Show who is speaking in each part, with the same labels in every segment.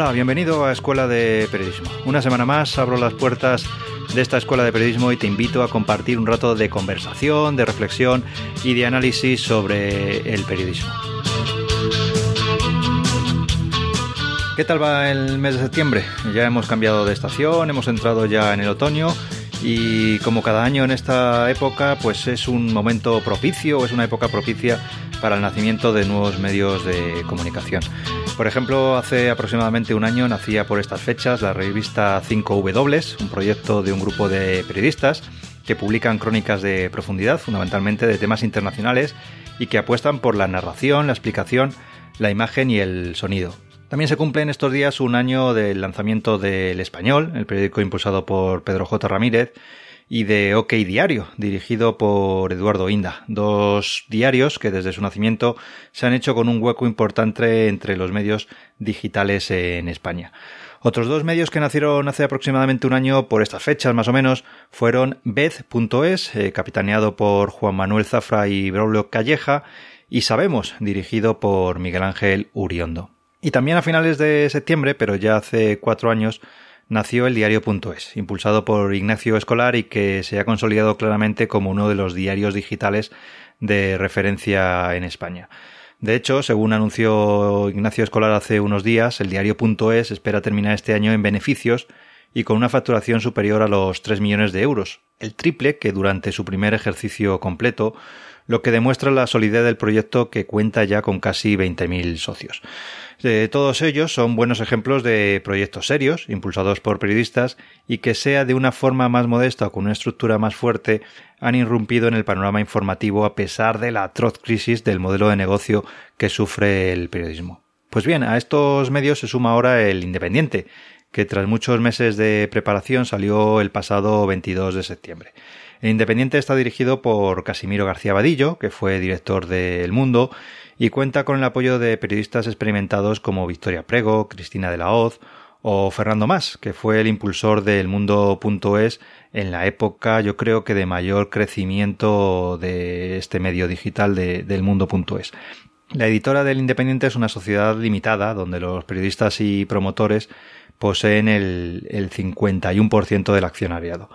Speaker 1: Hola, bienvenido a Escuela de Periodismo. Una semana más abro las puertas de esta Escuela de Periodismo y te invito a compartir un rato de conversación, de reflexión y de análisis sobre el periodismo. ¿Qué tal va el mes de septiembre? Ya hemos cambiado de estación, hemos entrado ya en el otoño y como cada año en esta época pues es un momento propicio, es una época propicia para el nacimiento de nuevos medios de comunicación. Por ejemplo, hace aproximadamente un año nacía por estas fechas la revista 5W, un proyecto de un grupo de periodistas que publican crónicas de profundidad, fundamentalmente de temas internacionales, y que apuestan por la narración, la explicación, la imagen y el sonido. También se cumple en estos días un año del lanzamiento del Español, el periódico impulsado por Pedro J. Ramírez, y de OK Diario, dirigido por Eduardo Inda, dos diarios que desde su nacimiento se han hecho con un hueco importante entre los medios digitales en España. Otros dos medios que nacieron hace aproximadamente un año por estas fechas más o menos fueron Beth.es, eh, capitaneado por Juan Manuel Zafra y Braulio Calleja, y Sabemos, dirigido por Miguel Ángel Uriondo. Y también a finales de septiembre, pero ya hace cuatro años, nació el diario.es, impulsado por Ignacio Escolar y que se ha consolidado claramente como uno de los diarios digitales de referencia en España. De hecho, según anunció Ignacio Escolar hace unos días, el diario.es espera terminar este año en beneficios y con una facturación superior a los 3 millones de euros, el triple que durante su primer ejercicio completo lo que demuestra la solidez del proyecto que cuenta ya con casi 20.000 socios. todos ellos son buenos ejemplos de proyectos serios, impulsados por periodistas, y que sea de una forma más modesta o con una estructura más fuerte, han irrumpido en el panorama informativo a pesar de la atroz crisis del modelo de negocio que sufre el periodismo. Pues bien, a estos medios se suma ahora el Independiente, que tras muchos meses de preparación salió el pasado 22 de septiembre. El Independiente está dirigido por Casimiro García Vadillo, que fue director de El Mundo, y cuenta con el apoyo de periodistas experimentados como Victoria Prego, Cristina de la Hoz o Fernando Más, que fue el impulsor de El Mundo.es en la época, yo creo que de mayor crecimiento de este medio digital de, del Mundo.es. La editora del Independiente es una sociedad limitada donde los periodistas y promotores poseen el, el 51% del accionariado.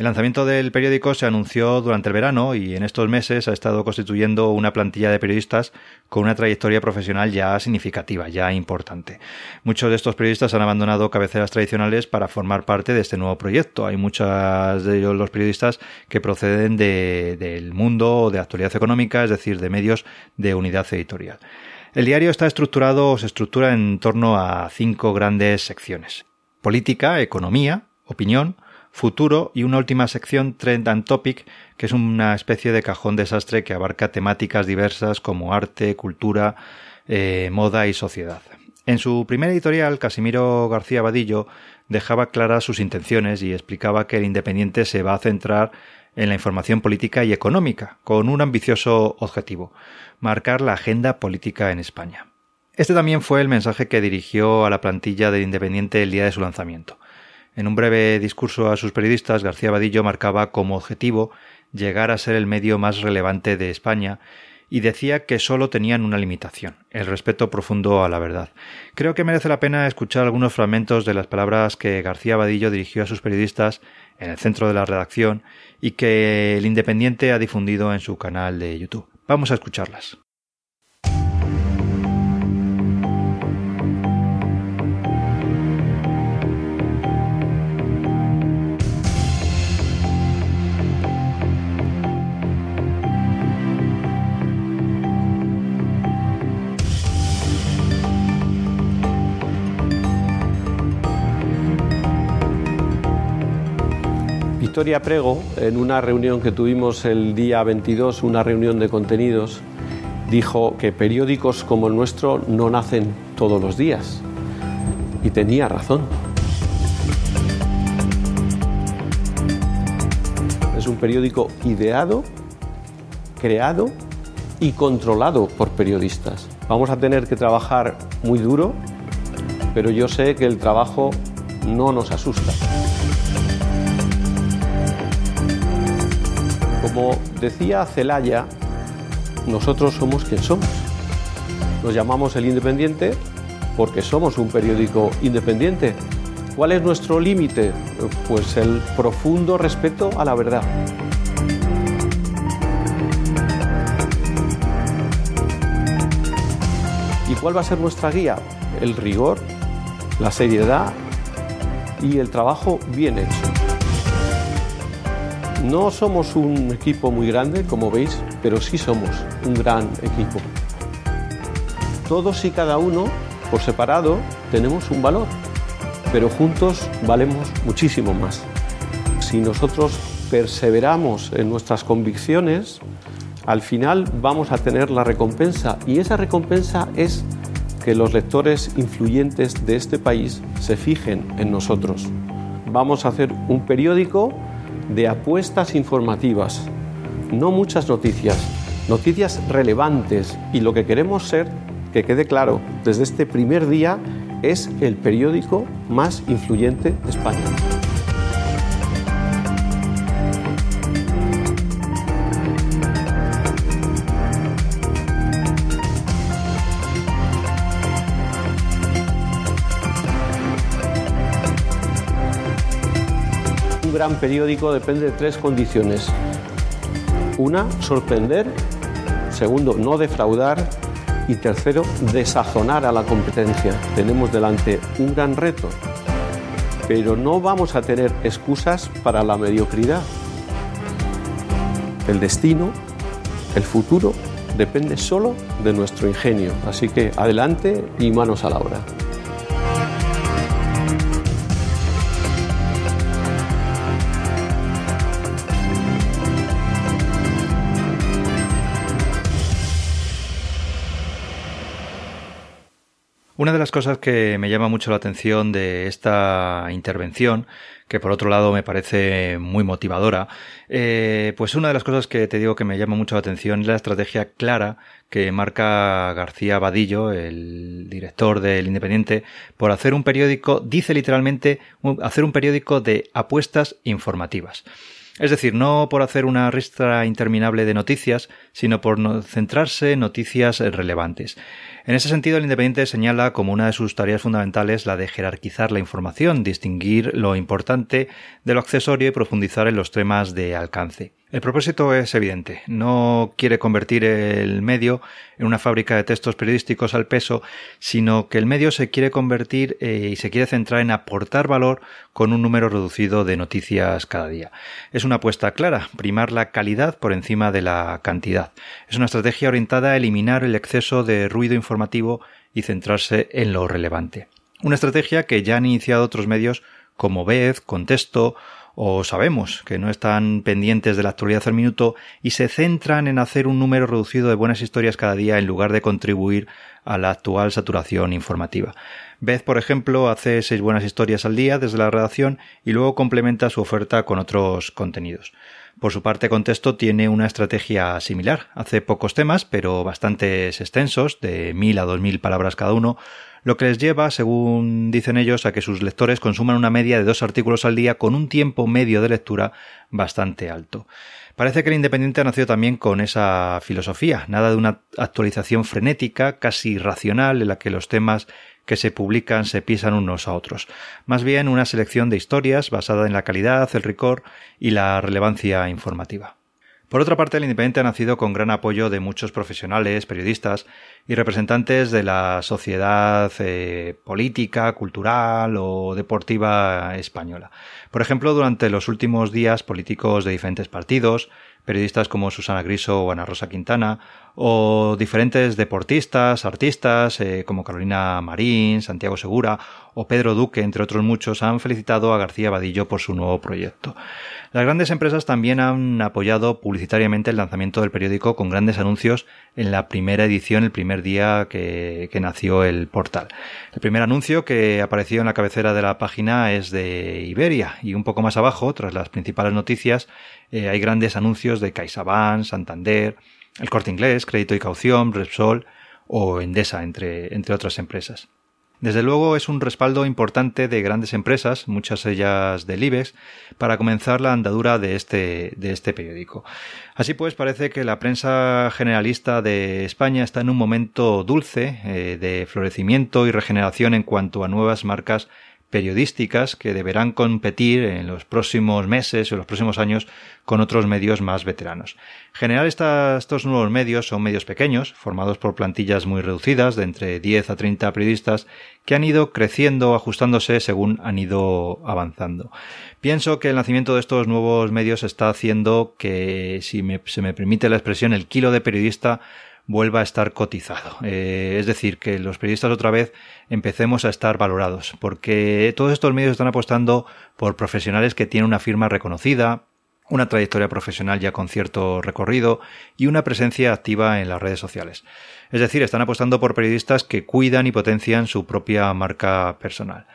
Speaker 1: El lanzamiento del periódico se anunció durante el verano y en estos meses ha estado constituyendo una plantilla de periodistas con una trayectoria profesional ya significativa, ya importante. Muchos de estos periodistas han abandonado cabeceras tradicionales para formar parte de este nuevo proyecto. Hay muchos de ellos los periodistas que proceden del mundo de actualidad económica, es decir, de medios de unidad editorial. El diario está estructurado o se estructura en torno a cinco grandes secciones. Política, economía, opinión, futuro y una última sección Trend and Topic, que es una especie de cajón desastre que abarca temáticas diversas como arte, cultura, eh, moda y sociedad. En su primer editorial, Casimiro García Vadillo dejaba claras sus intenciones y explicaba que el Independiente se va a centrar en la información política y económica, con un ambicioso objetivo, marcar la agenda política en España. Este también fue el mensaje que dirigió a la plantilla del Independiente el día de su lanzamiento. En un breve discurso a sus periodistas, García Vadillo marcaba como objetivo llegar a ser el medio más relevante de España y decía que solo tenían una limitación, el respeto profundo a la verdad. Creo que merece la pena escuchar algunos fragmentos de las palabras que García Vadillo dirigió a sus periodistas en el centro de la redacción y que el Independiente ha difundido en su canal de YouTube. Vamos a escucharlas.
Speaker 2: Victoria Prego, en una reunión que tuvimos el día 22, una reunión de contenidos, dijo que periódicos como el nuestro no nacen todos los días. Y tenía razón. Es un periódico ideado, creado y controlado por periodistas. Vamos a tener que trabajar muy duro, pero yo sé que el trabajo no nos asusta. Como decía Celaya, nosotros somos quien somos. Nos llamamos el Independiente porque somos un periódico independiente. ¿Cuál es nuestro límite? Pues el profundo respeto a la verdad. ¿Y cuál va a ser nuestra guía? El rigor, la seriedad y el trabajo bien hecho. No somos un equipo muy grande, como veis, pero sí somos un gran equipo. Todos y cada uno, por separado, tenemos un valor, pero juntos valemos muchísimo más. Si nosotros perseveramos en nuestras convicciones, al final vamos a tener la recompensa y esa recompensa es que los lectores influyentes de este país se fijen en nosotros. Vamos a hacer un periódico de apuestas informativas, no muchas noticias, noticias relevantes y lo que queremos ser, que quede claro, desde este primer día es el periódico más influyente de España. Gran periódico depende de tres condiciones. Una, sorprender. Segundo, no defraudar. Y tercero, desazonar a la competencia. Tenemos delante un gran reto, pero no vamos a tener excusas para la mediocridad. El destino, el futuro, depende solo de nuestro ingenio. Así que adelante y manos a la obra.
Speaker 1: Una de las cosas que me llama mucho la atención de esta intervención, que por otro lado me parece muy motivadora, eh, pues una de las cosas que te digo que me llama mucho la atención es la estrategia clara que marca García Vadillo, el director del Independiente, por hacer un periódico, dice literalmente, hacer un periódico de apuestas informativas. Es decir, no por hacer una ristra interminable de noticias, sino por centrarse en noticias relevantes. En ese sentido, el Independiente señala como una de sus tareas fundamentales la de jerarquizar la información, distinguir lo importante de lo accesorio y profundizar en los temas de alcance. El propósito es evidente. No quiere convertir el medio en una fábrica de textos periodísticos al peso, sino que el medio se quiere convertir eh, y se quiere centrar en aportar valor con un número reducido de noticias cada día. Es una apuesta clara, primar la calidad por encima de la cantidad. Es una estrategia orientada a eliminar el exceso de ruido informativo y centrarse en lo relevante. Una estrategia que ya han iniciado otros medios como Vez, Contexto o sabemos que no están pendientes de la actualidad al minuto y se centran en hacer un número reducido de buenas historias cada día en lugar de contribuir a la actual saturación informativa. Beth, por ejemplo, hace seis buenas historias al día desde la redacción y luego complementa su oferta con otros contenidos. Por su parte, Contexto tiene una estrategia similar. Hace pocos temas, pero bastantes extensos, de mil a dos mil palabras cada uno, lo que les lleva, según dicen ellos, a que sus lectores consuman una media de dos artículos al día con un tiempo medio de lectura bastante alto. Parece que el Independiente ha nacido también con esa filosofía, nada de una actualización frenética, casi irracional, en la que los temas que se publican se pisan unos a otros. Más bien una selección de historias basada en la calidad, el rigor y la relevancia informativa. Por otra parte, el Independiente ha nacido con gran apoyo de muchos profesionales, periodistas y representantes de la sociedad eh, política, cultural o deportiva española. Por ejemplo, durante los últimos días, políticos de diferentes partidos, periodistas como Susana Griso o Ana Rosa Quintana, o diferentes deportistas, artistas eh, como Carolina Marín, Santiago Segura o Pedro Duque, entre otros muchos, han felicitado a García Vadillo por su nuevo proyecto. Las grandes empresas también han apoyado publicitariamente el lanzamiento del periódico con grandes anuncios en la primera edición, el primer día que, nació el portal. El primer anuncio que apareció en la cabecera de la página es de Iberia y un poco más abajo, tras las principales noticias, eh, hay grandes anuncios de CaixaBank, Santander, el Corte Inglés, Crédito y Caución, Repsol o Endesa, entre, entre otras empresas. Desde luego es un respaldo importante de grandes empresas, muchas ellas del IBEX, para comenzar la andadura de este, de este periódico. Así pues, parece que la prensa generalista de España está en un momento dulce eh, de florecimiento y regeneración en cuanto a nuevas marcas periodísticas que deberán competir en los próximos meses o los próximos años con otros medios más veteranos. En general, estos nuevos medios son medios pequeños, formados por plantillas muy reducidas, de entre 10 a 30 periodistas, que han ido creciendo, ajustándose según han ido avanzando. Pienso que el nacimiento de estos nuevos medios está haciendo que, si se me permite la expresión, el kilo de periodista vuelva a estar cotizado. Eh, es decir, que los periodistas otra vez empecemos a estar valorados, porque todos estos medios están apostando por profesionales que tienen una firma reconocida, una trayectoria profesional ya con cierto recorrido y una presencia activa en las redes sociales. Es decir, están apostando por periodistas que cuidan y potencian su propia marca personal.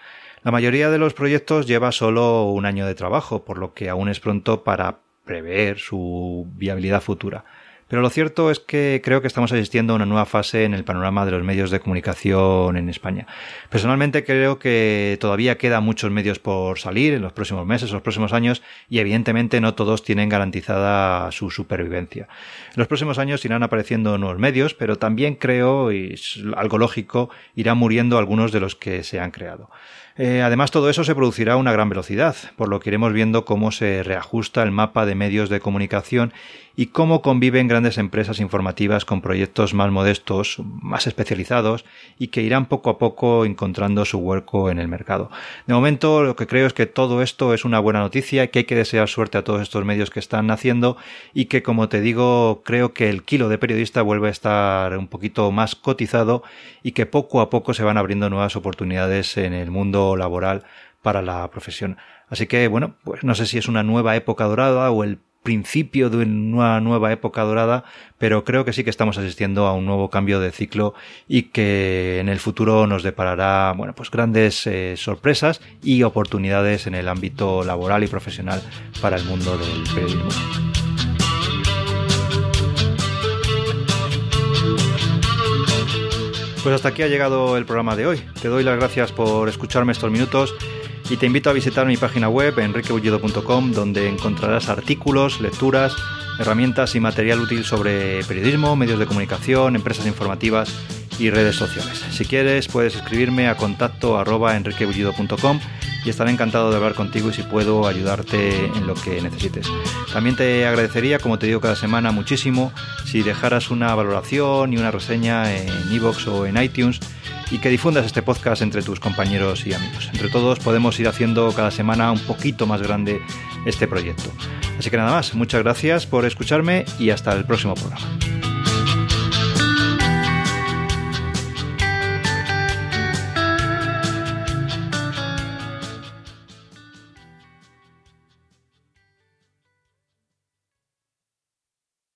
Speaker 1: La mayoría de los proyectos lleva solo un año de trabajo, por lo que aún es pronto para prever su viabilidad futura. Pero lo cierto es que creo que estamos asistiendo a una nueva fase en el panorama de los medios de comunicación en España. Personalmente creo que todavía quedan muchos medios por salir en los próximos meses los próximos años y evidentemente no todos tienen garantizada su supervivencia. En los próximos años irán apareciendo nuevos medios, pero también creo, y es algo lógico, irán muriendo algunos de los que se han creado. Eh, además, todo eso se producirá a una gran velocidad, por lo que iremos viendo cómo se reajusta el mapa de medios de comunicación y cómo conviven grandes empresas informativas con proyectos más modestos, más especializados y que irán poco a poco encontrando su hueco en el mercado. De momento lo que creo es que todo esto es una buena noticia que hay que desear suerte a todos estos medios que están naciendo y que como te digo creo que el kilo de periodista vuelve a estar un poquito más cotizado y que poco a poco se van abriendo nuevas oportunidades en el mundo laboral para la profesión. Así que bueno, pues no sé si es una nueva época dorada o el principio de una nueva época dorada, pero creo que sí que estamos asistiendo a un nuevo cambio de ciclo y que en el futuro nos deparará, bueno, pues grandes eh, sorpresas y oportunidades en el ámbito laboral y profesional para el mundo del periodismo. Pues hasta aquí ha llegado el programa de hoy. Te doy las gracias por escucharme estos minutos y te invito a visitar mi página web enriqueullido.com donde encontrarás artículos, lecturas, herramientas y material útil sobre periodismo, medios de comunicación, empresas informativas y redes sociales. Si quieres puedes escribirme a contacto y estaré encantado de hablar contigo y si puedo ayudarte en lo que necesites. También te agradecería, como te digo cada semana, muchísimo si dejaras una valoración y una reseña en iVoox o en iTunes y que difundas este podcast entre tus compañeros y amigos. Entre todos podemos ir haciendo cada semana un poquito más grande este proyecto. Así que nada más, muchas gracias por escucharme y hasta el próximo programa.